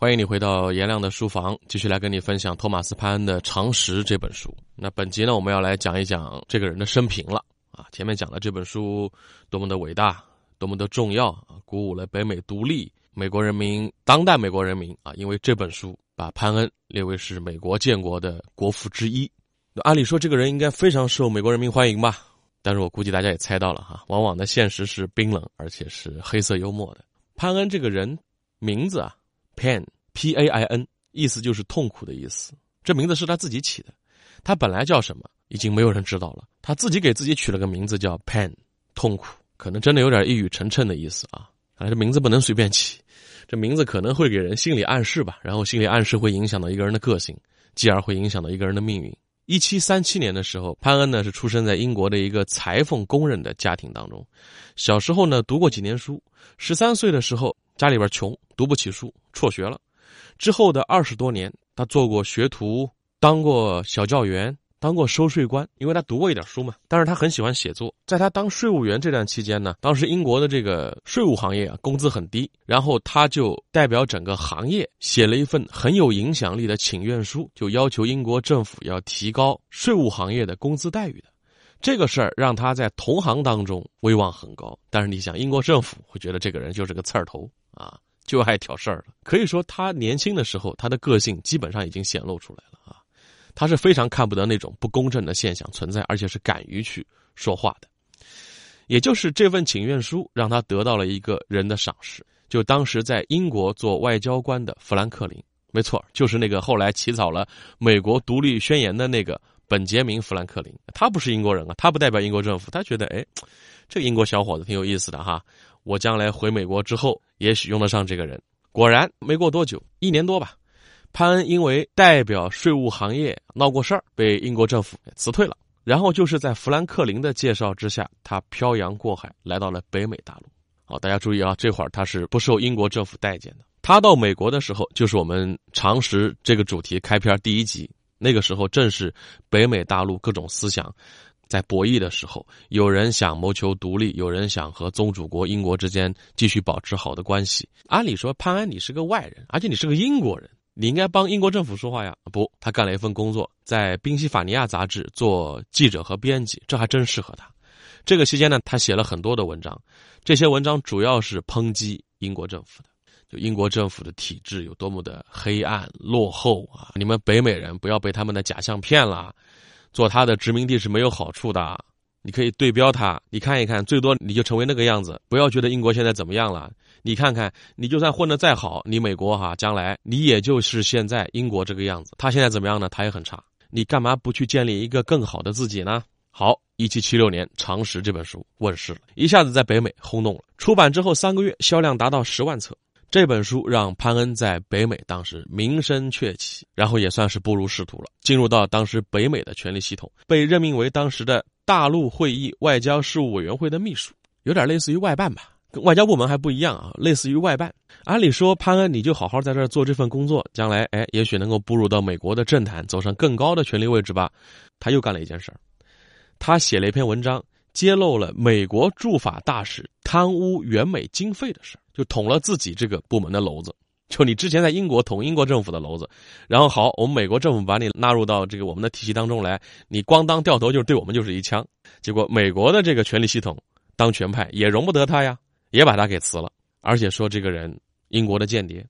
欢迎你回到颜亮的书房，继续来跟你分享托马斯·潘恩的《常识》这本书。那本集呢，我们要来讲一讲这个人的生平了啊。前面讲了这本书多么的伟大，多么的重要啊，鼓舞了北美独立，美国人民当代美国人民啊，因为这本书把潘恩列为是美国建国的国父之一。那按理说，这个人应该非常受美国人民欢迎吧？但是我估计大家也猜到了哈，往往的现实是冰冷而且是黑色幽默的。潘恩这个人名字啊。Pain, P-A-I-N，意思就是痛苦的意思。这名字是他自己起的，他本来叫什么已经没有人知道了。他自己给自己取了个名字叫 Pain，痛苦，可能真的有点一语成谶的意思啊。看来这名字不能随便起，这名字可能会给人心理暗示吧。然后心理暗示会影响到一个人的个性，继而会影响到一个人的命运。一七三七年的时候，潘恩呢是出生在英国的一个裁缝工人的家庭当中。小时候呢读过几年书，十三岁的时候。家里边穷，读不起书，辍学了。之后的二十多年，他做过学徒，当过小教员，当过收税官，因为他读过一点书嘛。但是他很喜欢写作。在他当税务员这段期间呢，当时英国的这个税务行业啊，工资很低。然后他就代表整个行业写了一份很有影响力的请愿书，就要求英国政府要提高税务行业的工资待遇的。这个事儿让他在同行当中威望很高。但是你想，英国政府会觉得这个人就是个刺儿头。啊，就爱挑事儿了。可以说，他年轻的时候，他的个性基本上已经显露出来了啊。他是非常看不得那种不公正的现象存在，而且是敢于去说话的。也就是这份请愿书，让他得到了一个人的赏识，就当时在英国做外交官的富兰克林，没错，就是那个后来起草了美国独立宣言的那个本杰明·富兰克林。他不是英国人啊，他不代表英国政府，他觉得，哎，这个英国小伙子挺有意思的哈。我将来回美国之后，也许用得上这个人。果然，没过多久，一年多吧，潘恩因为代表税务行业闹过事儿，被英国政府辞退了。然后就是在富兰克林的介绍之下，他漂洋过海来到了北美大陆。好，大家注意啊，这会儿他是不受英国政府待见的。他到美国的时候，就是我们常识这个主题开篇第一集，那个时候正是北美大陆各种思想。在博弈的时候，有人想谋求独立，有人想和宗主国英国之间继续保持好的关系。按理说，潘安你是个外人，而且你是个英国人，你应该帮英国政府说话呀。不，他干了一份工作，在宾夕法尼亚杂志做记者和编辑，这还真适合他。这个期间呢，他写了很多的文章，这些文章主要是抨击英国政府的，就英国政府的体制有多么的黑暗落后啊！你们北美人不要被他们的假象骗了。做他的殖民地是没有好处的，你可以对标他，你看一看，最多你就成为那个样子。不要觉得英国现在怎么样了，你看看，你就算混得再好，你美国哈，将来你也就是现在英国这个样子。他现在怎么样呢？他也很差。你干嘛不去建立一个更好的自己呢？好，一七七六年《常识》这本书问世了，一下子在北美轰动了。出版之后三个月，销量达到十万册。这本书让潘恩在北美当时名声鹊起，然后也算是步入仕途了，进入到当时北美的权力系统，被任命为当时的大陆会议外交事务委员会的秘书，有点类似于外办吧，跟外交部门还不一样啊，类似于外办。按理说，潘恩你就好好在这做这份工作，将来哎，也许能够步入到美国的政坛，走上更高的权力位置吧。他又干了一件事儿，他写了一篇文章。揭露了美国驻法大使贪污援美经费的事就捅了自己这个部门的篓子。就你之前在英国捅英国政府的篓子，然后好，我们美国政府把你纳入到这个我们的体系当中来，你咣当掉头就对我们就是一枪。结果美国的这个权力系统当权派也容不得他呀，也把他给辞了，而且说这个人英国的间谍，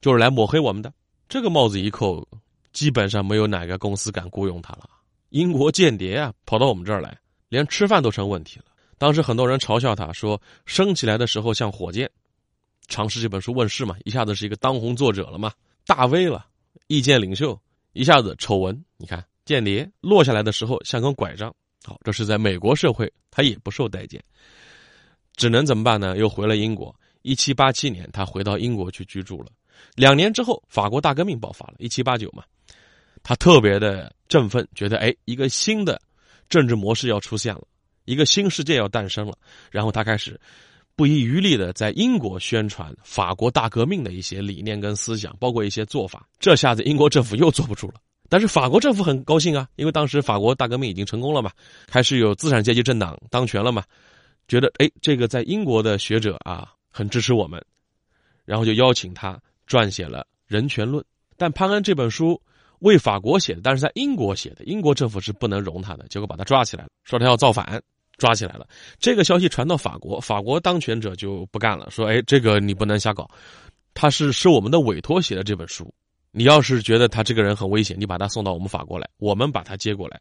就是来抹黑我们的。这个帽子一扣，基本上没有哪个公司敢雇佣他了。英国间谍啊，跑到我们这儿来。连吃饭都成问题了。当时很多人嘲笑他说：“升起来的时候像火箭。”《常识》这本书问世嘛，一下子是一个当红作者了嘛，大 V 了，意见领袖，一下子丑闻。你看，间谍落下来的时候像根拐杖。好，这是在美国社会，他也不受待见，只能怎么办呢？又回了英国。一七八七年，他回到英国去居住了。两年之后，法国大革命爆发了，一七八九嘛，他特别的振奋，觉得哎，一个新的。政治模式要出现了，一个新世界要诞生了。然后他开始不遗余力的在英国宣传法国大革命的一些理念跟思想，包括一些做法。这下子英国政府又坐不住了，但是法国政府很高兴啊，因为当时法国大革命已经成功了嘛，开始有资产阶级政党当权了嘛，觉得哎，这个在英国的学者啊很支持我们，然后就邀请他撰写了人权论》，但潘恩这本书为法国写的，但是在英国写的，英国政府是不能容他的，结果把他抓起来了，说他要造反，抓起来了。这个消息传到法国，法国当权者就不干了，说：“哎，这个你不能瞎搞，他是是我们的委托写的这本书，你要是觉得他这个人很危险，你把他送到我们法国来，我们把他接过来。”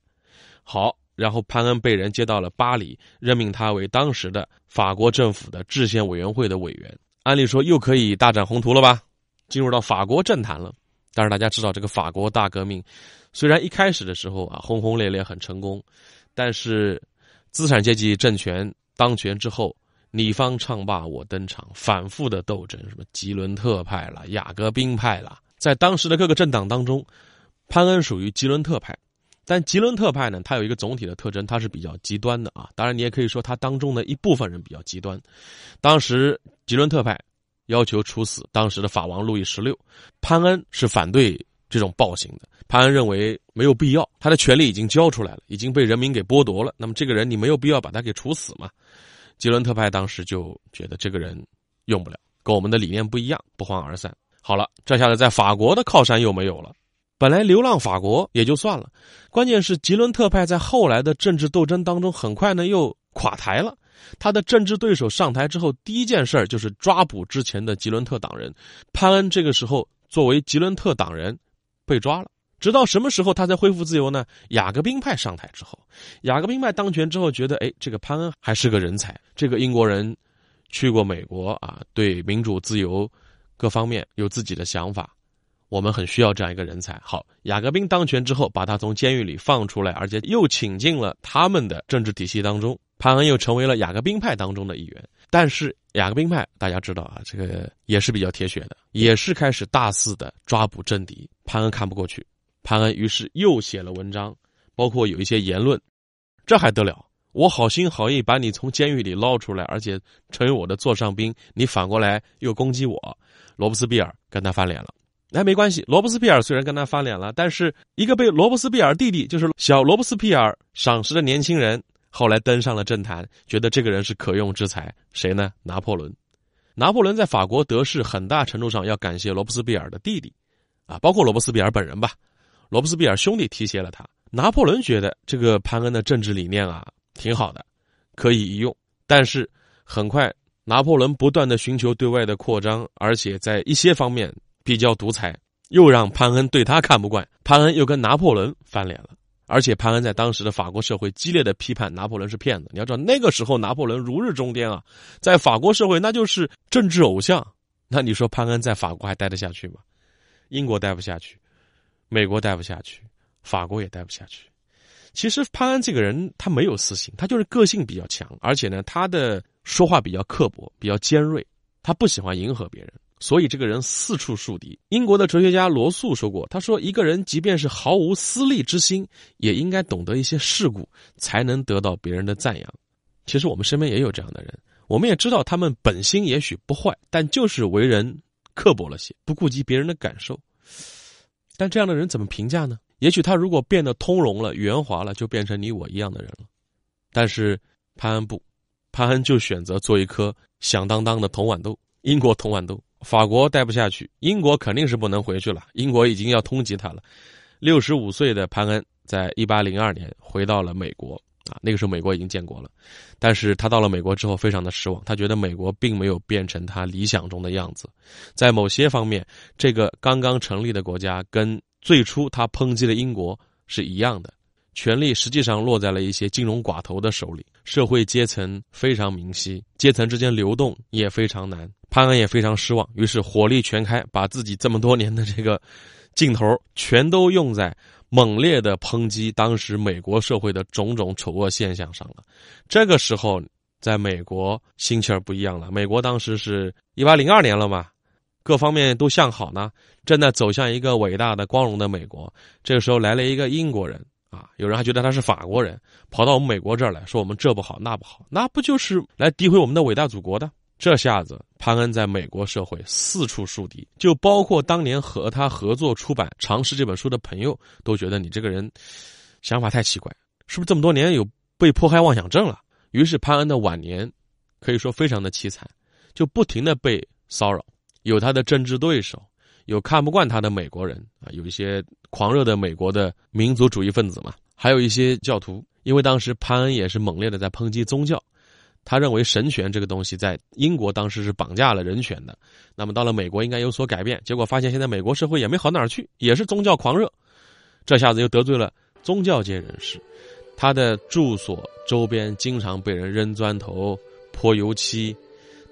好。然后潘恩被人接到了巴黎，任命他为当时的法国政府的制宪委员会的委员。按理说又可以大展宏图了吧？进入到法国政坛了。但是大家知道，这个法国大革命虽然一开始的时候啊轰轰烈烈很成功，但是资产阶级政权当权之后，你方唱罢我登场，反复的斗争，什么吉伦特派了、雅各宾派了，在当时的各个政党当中，潘恩属于吉伦特派。但吉伦特派呢，它有一个总体的特征，它是比较极端的啊。当然，你也可以说它当中的一部分人比较极端。当时吉伦特派要求处死当时的法王路易十六，潘恩是反对这种暴行的。潘恩认为没有必要，他的权利已经交出来了，已经被人民给剥夺了。那么这个人你没有必要把他给处死嘛？吉伦特派当时就觉得这个人用不了，跟我们的理念不一样，不欢而散。好了，这下子在法国的靠山又没有了。本来流浪法国也就算了，关键是吉伦特派在后来的政治斗争当中，很快呢又垮台了。他的政治对手上台之后，第一件事就是抓捕之前的吉伦特党人。潘恩这个时候作为吉伦特党人被抓了，直到什么时候他才恢复自由呢？雅各宾派上台之后，雅各宾派当权之后，觉得哎，这个潘恩还是个人才，这个英国人去过美国啊，对民主自由各方面有自己的想法。我们很需要这样一个人才。好，雅各宾当权之后，把他从监狱里放出来，而且又请进了他们的政治体系当中。潘恩又成为了雅各宾派当中的一员。但是雅各宾派大家知道啊，这个也是比较铁血的，也是开始大肆的抓捕政敌。潘恩看不过去，潘恩于是又写了文章，包括有一些言论。这还得了？我好心好意把你从监狱里捞出来，而且成为我的座上宾，你反过来又攻击我。罗伯斯庇尔跟他翻脸了。那没关系，罗伯斯庇尔虽然跟他翻脸了，但是一个被罗伯斯庇尔弟弟，就是小罗伯斯庇尔赏识的年轻人，后来登上了政坛，觉得这个人是可用之才。谁呢？拿破仑。拿破仑在法国得势，很大程度上要感谢罗伯斯庇尔的弟弟，啊，包括罗伯斯庇尔本人吧。罗伯斯庇尔兄弟提携了他。拿破仑觉得这个潘恩的政治理念啊挺好的，可以一用。但是很快，拿破仑不断的寻求对外的扩张，而且在一些方面。比较独裁，又让潘恩对他看不惯，潘恩又跟拿破仑翻脸了。而且潘恩在当时的法国社会激烈的批判拿破仑是骗子。你要知道那个时候拿破仑如日中天啊，在法国社会那就是政治偶像。那你说潘恩在法国还待得下去吗？英国待不下去，美国待不下去，法国也待不下去。其实潘恩这个人他没有私心，他就是个性比较强，而且呢他的说话比较刻薄，比较尖锐，他不喜欢迎合别人。所以这个人四处树敌。英国的哲学家罗素说过：“他说，一个人即便是毫无私利之心，也应该懂得一些世故，才能得到别人的赞扬。”其实我们身边也有这样的人，我们也知道他们本心也许不坏，但就是为人刻薄了些，不顾及别人的感受。但这样的人怎么评价呢？也许他如果变得通融了、圆滑了，就变成你我一样的人了。但是潘恩不，潘恩就选择做一颗响当当的铜豌豆，英国铜豌豆。法国待不下去，英国肯定是不能回去了。英国已经要通缉他了。六十五岁的潘恩在一八零二年回到了美国啊，那个时候美国已经建国了，但是他到了美国之后非常的失望，他觉得美国并没有变成他理想中的样子，在某些方面，这个刚刚成立的国家跟最初他抨击的英国是一样的。权力实际上落在了一些金融寡头的手里，社会阶层非常明晰，阶层之间流动也非常难。潘恩也非常失望，于是火力全开，把自己这么多年的这个劲头全都用在猛烈的抨击当时美国社会的种种丑恶现象上了。这个时候，在美国心气儿不一样了。美国当时是一八零二年了嘛，各方面都向好呢，正在走向一个伟大的、光荣的美国。这个时候来了一个英国人。啊，有人还觉得他是法国人，跑到我们美国这儿来说我们这不好那不好，那不就是来诋毁我们的伟大祖国的？这下子潘恩在美国社会四处树敌，就包括当年和他合作出版《常识》这本书的朋友，都觉得你这个人想法太奇怪，是不是这么多年有被迫害妄想症了？于是潘恩的晚年可以说非常的凄惨，就不停的被骚扰，有他的政治对手。有看不惯他的美国人啊，有一些狂热的美国的民族主义分子嘛，还有一些教徒。因为当时潘恩也是猛烈的在抨击宗教，他认为神权这个东西在英国当时是绑架了人权的，那么到了美国应该有所改变。结果发现现在美国社会也没好哪儿去，也是宗教狂热，这下子又得罪了宗教界人士，他的住所周边经常被人扔砖头、泼油漆。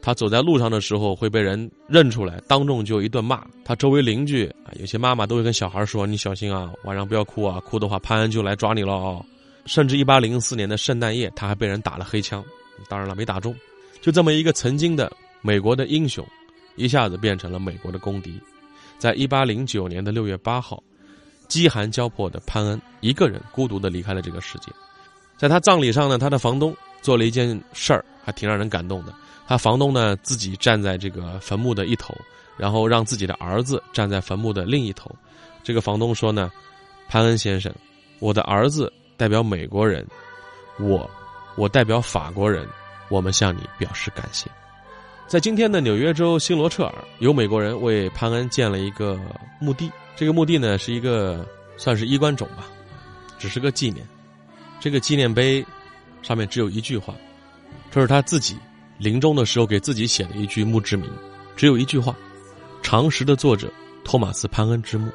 他走在路上的时候会被人认出来，当众就一顿骂。他周围邻居啊，有些妈妈都会跟小孩说：“你小心啊，晚上不要哭啊，哭的话潘恩就来抓你了哦。”甚至一八零四年的圣诞夜，他还被人打了黑枪，当然了，没打中。就这么一个曾经的美国的英雄，一下子变成了美国的公敌。在一八零九年的六月八号，饥寒交迫的潘恩一个人孤独的离开了这个世界。在他葬礼上呢，他的房东做了一件事儿，还挺让人感动的。他房东呢自己站在这个坟墓的一头，然后让自己的儿子站在坟墓的另一头。这个房东说呢：“潘恩先生，我的儿子代表美国人，我，我代表法国人，我们向你表示感谢。”在今天的纽约州新罗彻尔，有美国人为潘恩建了一个墓地。这个墓地呢是一个算是衣冠冢吧，只是个纪念。这个纪念碑上面只有一句话，这是他自己。临终的时候给自己写的一句墓志铭，只有一句话：“常识的作者托马斯·潘恩之墓。”